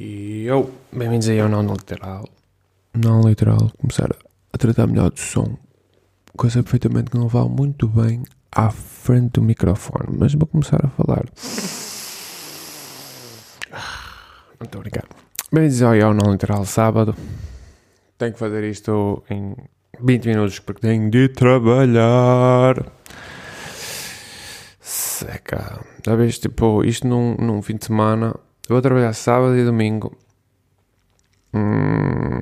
E eu, bem-vindos aí ao não literal. Não literal, começar a tratar melhor do som. Coisa perfeitamente que não vale muito bem à frente do microfone, mas vou começar a falar. A brincar. Bem-vindos aí ao não literal sábado. Tenho que fazer isto em 20 minutos porque tenho de trabalhar. Seca. Já vês, tipo, isto num, num fim de semana. Eu vou trabalhar sábado e domingo. Hum,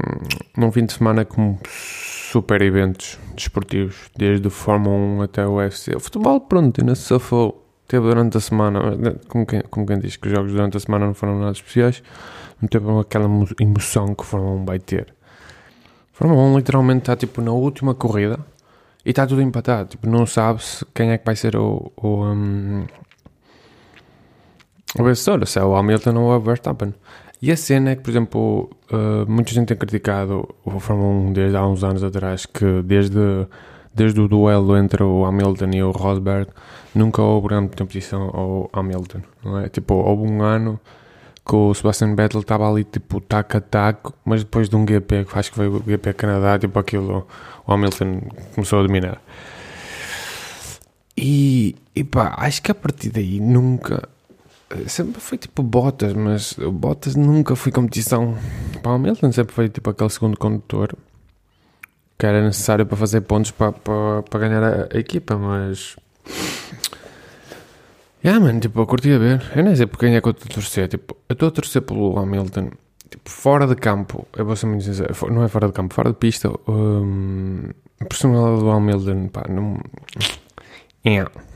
num fim de semana com super eventos desportivos, desde o Fórmula 1 até o UFC. O futebol, pronto, ainda se safou. Teve durante a semana, como quem, como quem diz que os jogos durante a semana não foram nada especiais, não teve aquela emoção que o Fórmula 1 vai ter. A Fórmula 1 literalmente está tipo na última corrida e está tudo empatado. Tipo, não sabe-se quem é que vai ser o, o, um, o vencedor, se é o Hamilton ou o Verstappen. E a cena é que, por exemplo, uh, muita gente tem criticado o Fórmula 1 desde há uns anos atrás, que desde, desde o duelo entre o Hamilton e o Rosberg, nunca houve grande competição ao Hamilton, não é? Tipo, houve um ano que o Sebastian Vettel estava ali, tipo, taco a taco, mas depois de um GP, que acho que foi o GP Canadá, tipo, aquilo, o Hamilton começou a dominar. E, e pá, acho que a partir daí nunca sempre foi tipo Bottas, mas o Bottas nunca foi competição para o Hamilton, sempre foi tipo aquele segundo condutor que era necessário para fazer pontos para, para, para ganhar a, a, equipa, mas. Yeah, mano, tipo, eu curti a ver. Eu nem sei por quem é que eu estou a torcer. Tipo, eu estou a torcer pelo Hamilton. Tipo, fora de campo, eu vou ser muito sincero, não é fora de campo, fora de pista, um, a personalidade do Hamilton, pá, não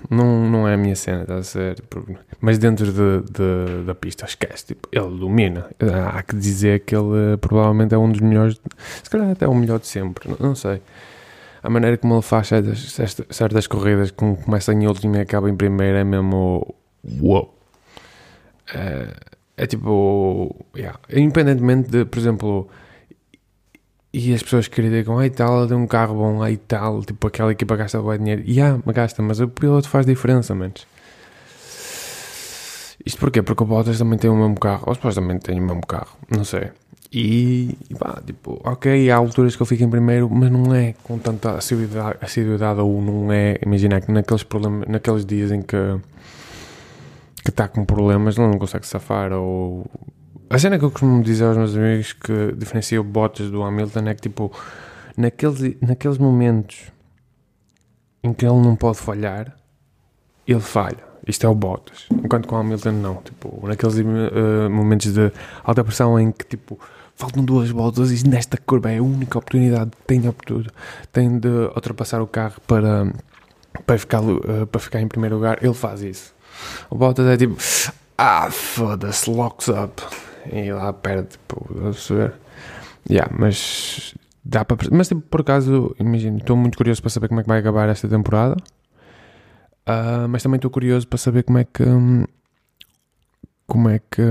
não, não é a minha cena, está a ser. Mas dentro de, de, da pista, esquece. Tipo, ele domina. Há que dizer que ele provavelmente é um dos melhores, se calhar até o melhor de sempre, não, não sei. A maneira como ele faz certas, certas corridas, como começa em último e acaba em primeiro, é mesmo. Uou! É, é tipo. Yeah. Independentemente de, por exemplo e as pessoas criticam, ai tal, tem um carro bom, ai tal, tipo aquela equipa gasta bem dinheiro. E ah, gasta, mas o piloto faz diferença, menos. Isto porquê? Porque o Bottas também tem o mesmo carro, ou supostamente tem o mesmo carro, não sei. E, pá, tipo, ok, há alturas que eu fico em primeiro, mas não é com tanta assiduidade, assiduidade ou não é, imagina que naqueles, problemas, naqueles dias em que que está com problemas, não consegue safar ou a cena que eu costumo dizer aos meus amigos que diferencia o Bottas do Hamilton é que, tipo, naqueles, naqueles momentos em que ele não pode falhar, ele falha. Isto é o Bottas. Enquanto com o Hamilton, não. Tipo, naqueles uh, momentos de alta pressão em que, tipo, faltam duas voltas e nesta curva é a única oportunidade que tem, tem de ultrapassar o carro para, para, ficar, uh, para ficar em primeiro lugar, ele faz isso. O Bottas é tipo, ah, foda-se, locks up e lá perde, tipo, a perceber? Yeah, mas dá para mas tipo, por acaso, imagino, estou muito curioso para saber como é que vai acabar esta temporada. Uh, mas também estou curioso para saber como é que como é que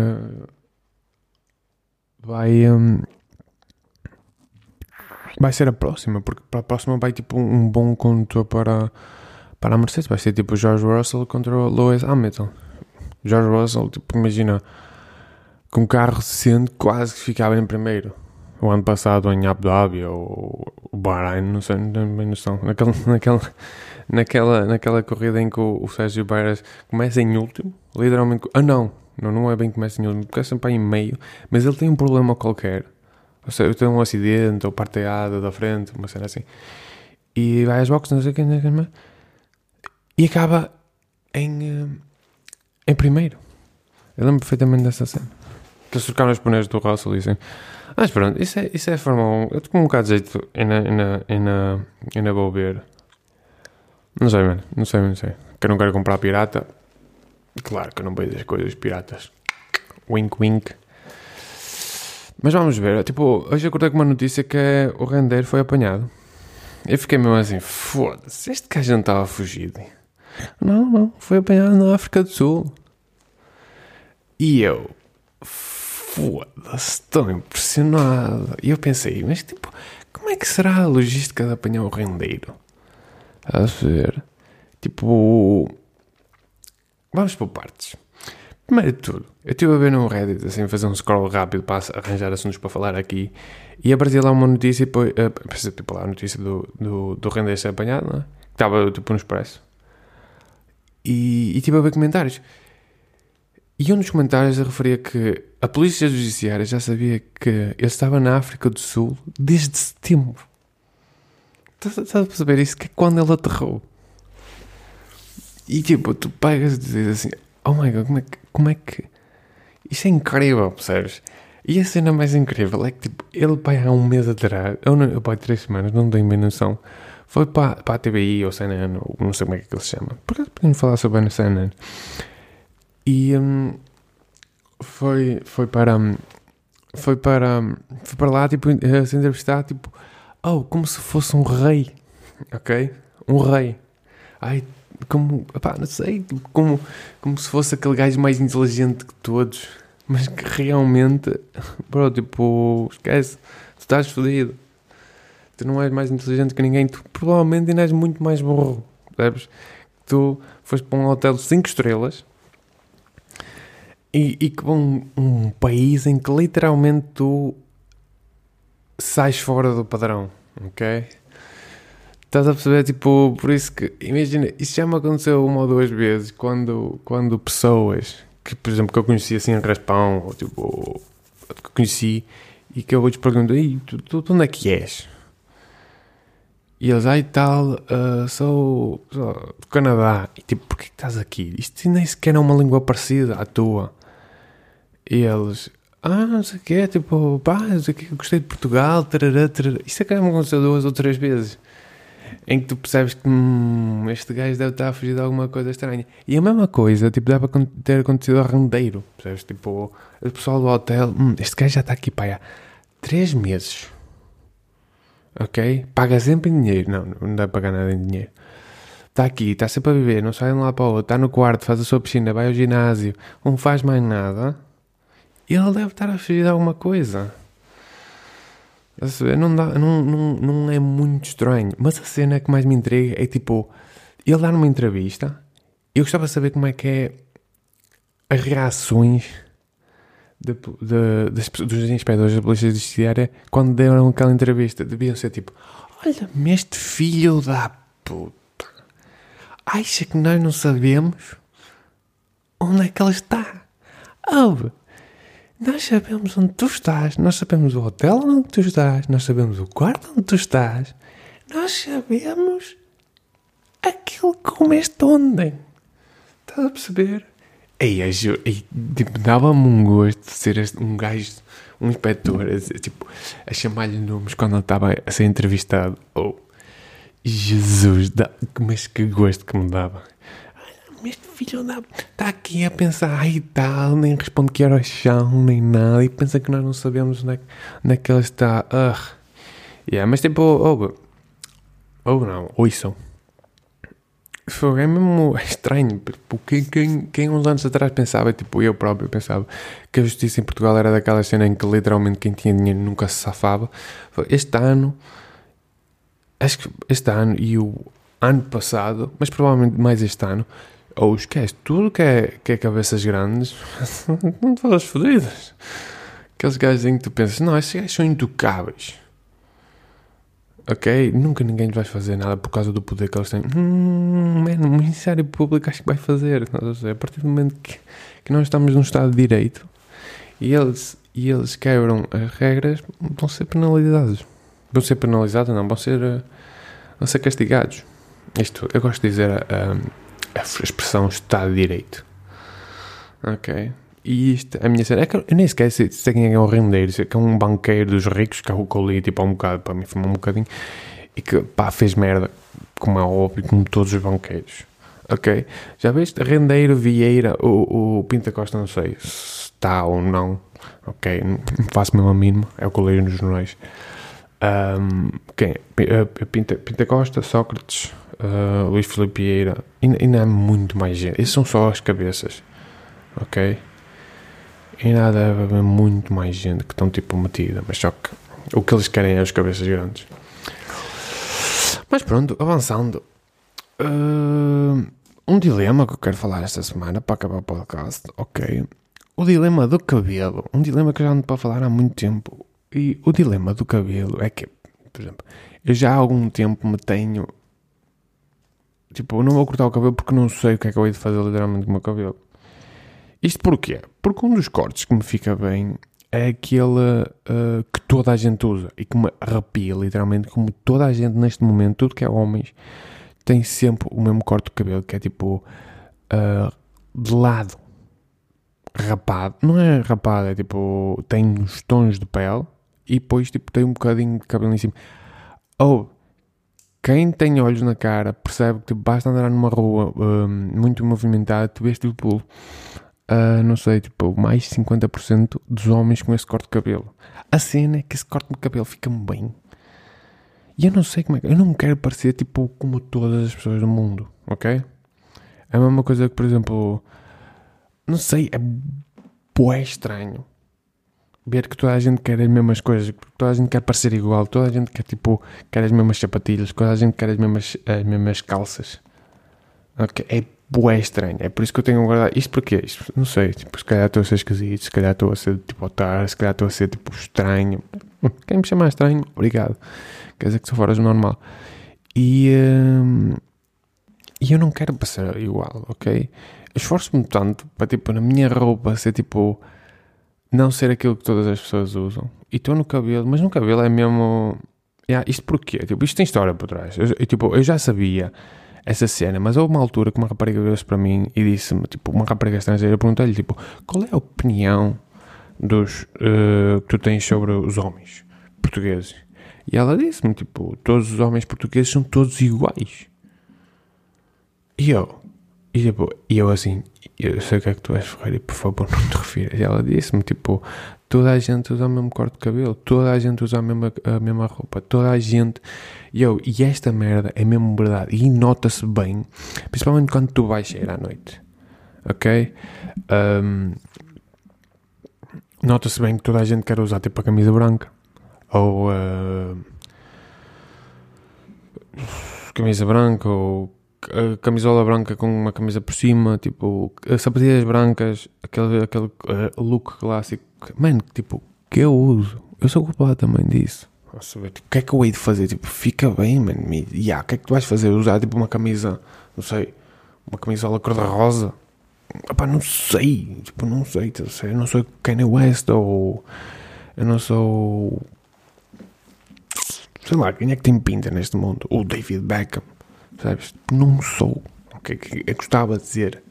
vai um, vai ser a próxima, porque para a próxima vai tipo um bom condutor para, para a Mercedes, vai ser tipo George Russell contra o Lewis Hamilton. George Russell, tipo, imagina com um carro recente quase que ficava em primeiro. O ano passado em Abu Dhabi ou o Bahrein, não sei, não tenho bem noção. Naquela, naquela, naquela, naquela corrida em que o, o Sérgio Pérez começa em último, literalmente. Ah, não, não, não é bem que começa em último, porque é sempre em meio, mas ele tem um problema qualquer. Ou seja, tem um acidente ou parteada da frente, uma cena assim. E vai às boxes, não sei quem, não sei quem, e acaba em, eh, em primeiro. Eu lembro perfeitamente dessa cena eles trocaram os pneus do Russell e assim. Mas pronto, isso é, isso é a Fórmula 1. Eu estou com um bocado de jeito e ainda, ainda, ainda, ainda vou ver. Não sei, mano. Não sei, não sei. Que eu não quero comprar pirata. Claro que eu não vejo as coisas piratas. Wink, wink. Mas vamos ver. Tipo, hoje acordei com uma notícia que é o Render foi apanhado. Eu fiquei mesmo assim, foda-se, este gajo não estava fugido. Não, não, foi apanhado na África do Sul. E eu, foda-se, estou impressionado. E eu pensei, mas tipo, como é que será a logística de apanhar o rendeiro? A ver, tipo, vamos por partes. primeiro de tudo, eu estive a ver no Reddit, assim, fazer um scroll rápido para arranjar assuntos para falar aqui, e aparecia lá uma notícia, depois, uh, tipo lá a notícia do, do, do render ser apanhado, não é? que estava tipo no expresso. E, e estive a ver comentários. E um dos comentários referia que a polícia judiciária já sabia que ele estava na África do Sul desde setembro. Estás a perceber isso? Que é quando ele aterrou. E tipo, tu pegas e dizes assim: Oh my god, como é que. Como é que... Isso é incrível, percebes? E a cena mais incrível é que tipo, ele vai há um mês atrás, ou não, eu pai três semanas, não tenho bem noção. Foi para, para a TBI ou CNN, ou não sei como é que ele se chama. Por acaso podemos falar sobre a CNN. E um, foi, foi para. Um, foi para. Um, foi para lá, tipo, se entrevistar, tipo. Oh, como se fosse um rei. Ok? Um rei. Ai, como. Pá, não sei. Tipo, como, como se fosse aquele gajo mais inteligente que todos. Mas que realmente. Bro, tipo. Esquece. Tu estás fodido. Tu não és mais inteligente que ninguém. Tu provavelmente ainda és muito mais burro. Sabes? Tu foste para um hotel de 5 estrelas e, e que um, um país em que literalmente tu sais fora do padrão, ok? Estás a perceber, tipo, por isso que, imagina, isso já me aconteceu uma ou duas vezes, quando, quando pessoas, que por exemplo, que eu conheci assim em Raspão, ou tipo, que conheci, e que eu vou-te perguntar, tu, tu, tu onde é que és? E eles, ai tal, uh, sou, sou, do Canadá. E tipo, porquê que estás aqui? Isto nem sequer é uma língua parecida à tua. E eles, ah, não sei o quê, tipo, pá, não sei o quê, gostei de Portugal, tarará, tarará. Isso é que me aconteceu duas ou três vezes. Em que tu percebes que hum, este gajo deve estar a fugir de alguma coisa estranha. E a mesma coisa, tipo, deve ter acontecido a rendeiro. Percebes? Tipo, o pessoal do hotel, hum, este gajo já está aqui, pá, há três meses. Ok? Paga sempre em dinheiro. Não, não dá para pagar nada em dinheiro. Está aqui, está sempre a viver, não sai de um lado para o outro, está no quarto, faz a sua piscina, vai ao ginásio, não faz mais nada ele deve estar a fugir de alguma coisa. Não, dá, não, não, não é muito estranho. Mas a cena que mais me intriga é tipo, ele dá numa entrevista. Eu gostava de saber como é que é as reações de, de, das, dos inspectores da Polícia Judiciária quando deram aquela entrevista. Deviam ser tipo: Olha-me, este filho da puta acha que nós não sabemos onde é que ele está. Oh, nós sabemos onde tu estás, nós sabemos o hotel onde tu estás, nós sabemos o quarto onde tu estás, nós sabemos aquilo que comeste ontem. Estás a perceber? Ei, tipo, dava-me um gosto de ser um gajo, um inspetor, a, tipo, a chamar-lhe nomes quando ele estava a ser entrevistado. Oh, Jesus, dá, mas que gosto que me dava este filho da... está aqui a pensar, ai tal, nem responde que era o chão, nem nada, e pensa que nós não sabemos onde é, onde é que ele está. Uh. Yeah, mas tipo, ou não, ouçam. Foi é mesmo estranho, porque quem, quem uns anos atrás pensava, tipo eu próprio pensava, que a justiça em Portugal era daquela cena em que literalmente quem tinha dinheiro nunca se safava. Este ano, acho que este ano e o ano passado, mas provavelmente mais este ano, ou esquece, tudo que é, que é cabeças grandes, não todas fodidas. Aqueles gajos em que tu pensas, não, esses gajos são intocáveis. Ok? Nunca ninguém vai fazer nada por causa do poder que eles têm. Hum, mano, o Ministério Público acho que vai fazer. A partir do momento que, que nós estamos num Estado de Direito e eles, e eles quebram as regras, vão ser penalizados. Vão ser penalizados, não, vão ser, uh, vão ser castigados. Isto, eu gosto de dizer. Uh, a expressão Estado de Direito. Ok? E isto, a minha cena, é que eu nem sequer sei, sei quem é o rendeiro, sei que é um banqueiro dos ricos que é eu li, tipo, há um bocado, para mim foi um bocadinho, e que, pá, fez merda, como é óbvio, como todos os banqueiros. Ok? Já viste? Rendeiro, Vieira, o, o Pinta Costa, não sei se está ou não. Ok? Não faço mesmo a mínima, é o que eu leio nos jornais. Um, quem? Pinta, Pinta Costa, Sócrates, uh, Luís Filipe Vieira, ainda, há muito mais gente. Esses são só as cabeças, ok? Ainda deve haver muito mais gente que estão tipo metida, mas só que o que eles querem é as cabeças grandes. Mas pronto, avançando. Uh, um dilema que eu quero falar esta semana para acabar o podcast, ok? O dilema do cabelo. Um dilema que eu já ando para falar há muito tempo. E o dilema do cabelo é que, por exemplo, eu já há algum tempo me tenho. Tipo, eu não vou cortar o cabelo porque não sei o que é que eu hei de fazer literalmente com o meu cabelo. Isto porquê? Porque um dos cortes que me fica bem é aquele uh, que toda a gente usa e que me arrepia, literalmente, como toda a gente neste momento, tudo que é homens, tem sempre o mesmo corte de cabelo, que é tipo uh, de lado, rapado. Não é rapado, é tipo, tem uns tons de pele e depois tipo, tem um bocadinho de cabelo em cima. Ou, oh, quem tem olhos na cara percebe que basta andar numa rua uh, muito movimentada, tu vês tipo uh, não sei, tipo, mais de 50% dos homens com esse corte de cabelo. A cena é que esse corte de cabelo fica-me bem. E eu não sei como é que. Eu não quero parecer tipo como todas as pessoas do mundo, ok? É a mesma coisa que, por exemplo. Não sei, é bué estranho ver que toda a gente quer as mesmas coisas, toda a gente quer parecer igual, toda a gente quer tipo, quer as mesmas sapatilhas, toda a gente quer as mesmas, as mesmas calças. Okay? É bué estranho. É por isso que eu tenho guardado. Isto porque Isto, não sei. Tipo, se calhar estou a ser esquisito, se calhar estou a ser tipo otário, se calhar estou a ser tipo estranho. Quem me chamar estranho, obrigado. Quer dizer que sou fora do normal. E, hum, e eu não quero passar igual, ok? Esforço-me tanto para, tipo, na minha roupa ser tipo. Não ser aquilo que todas as pessoas usam. E estou no cabelo, mas no cabelo é mesmo. Yeah, isto porquê? Tipo, isto tem história por trás. Eu, tipo, eu já sabia essa cena, mas houve uma altura que uma rapariga veio para mim e disse-me, tipo, uma rapariga estrangeira, perguntei-lhe, tipo, qual é a opinião dos uh, que tu tens sobre os homens portugueses? E ela disse-me, tipo, todos os homens portugueses são todos iguais. E eu, e tipo, e eu assim, eu sei o que é que tu és, Ferreira, por favor não te refiras. E ela disse-me, tipo, toda a gente usa o mesmo corte de cabelo, toda a gente usa a mesma, a mesma roupa, toda a gente. E eu, e esta merda é mesmo verdade. E nota-se bem, principalmente quando tu vais sair à noite. Ok? Um, nota-se bem que toda a gente quer usar tipo a camisa branca. Ou. Uh, camisa branca ou camisola branca com uma camisa por cima, tipo, sapatilhas brancas, aquele, aquele uh, look clássico. Mano, tipo, que eu uso. Eu sou culpado também disso. Nossa, tipo, o que é que eu hei de fazer? Tipo, fica bem, mano. E yeah, o que é que tu vais fazer? Usar tipo uma camisa, não sei, uma camisola cor-de-rosa? Epá, não sei. Tipo, não sei. Eu não sou Kanye West ou. Eu não sou. Sei lá, quem é que tem pinta neste mundo? O David Beckham. Sabes? Não sou. O que é que gostava de dizer?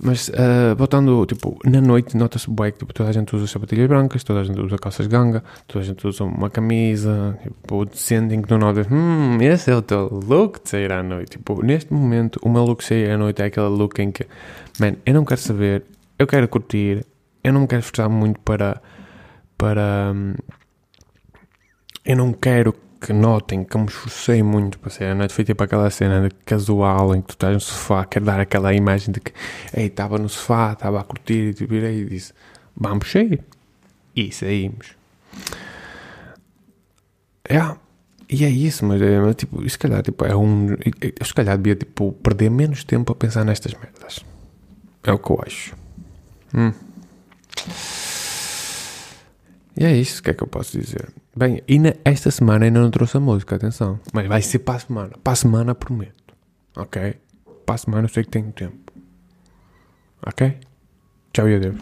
Mas, uh, voltando, tipo, na noite nota-se bem que tipo, toda a gente usa sapatilhas brancas, toda a gente usa calças ganga, toda a gente usa uma camisa, tipo, sentem que do nada, hum, esse é o teu look de sair à noite. Tipo, neste momento, o meu look de sair à noite é aquele look em que, man, eu não quero saber, eu quero curtir, eu não me quero esforçar muito para, para, um, eu não quero que notem que me esforcei muito para ser a noite. Foi tipo aquela cena casual em que tu estás no sofá, quer dar aquela imagem de que, ei, estava no sofá, estava a curtir e tu virei e disse, vamos sair. E saímos. É, e é isso, mas, é, mas tipo, se calhar tipo, é um. Eu se calhar devia tipo, perder menos tempo a pensar nestas merdas. É o que eu acho. Hum. E é isso, que é que eu posso dizer? Bem, e na, esta semana ainda não trouxe a música, atenção. Mas vai ser para a semana. Para a semana prometo. Ok? Para a semana eu sei que tenho tempo. Ok? Tchau e adeus.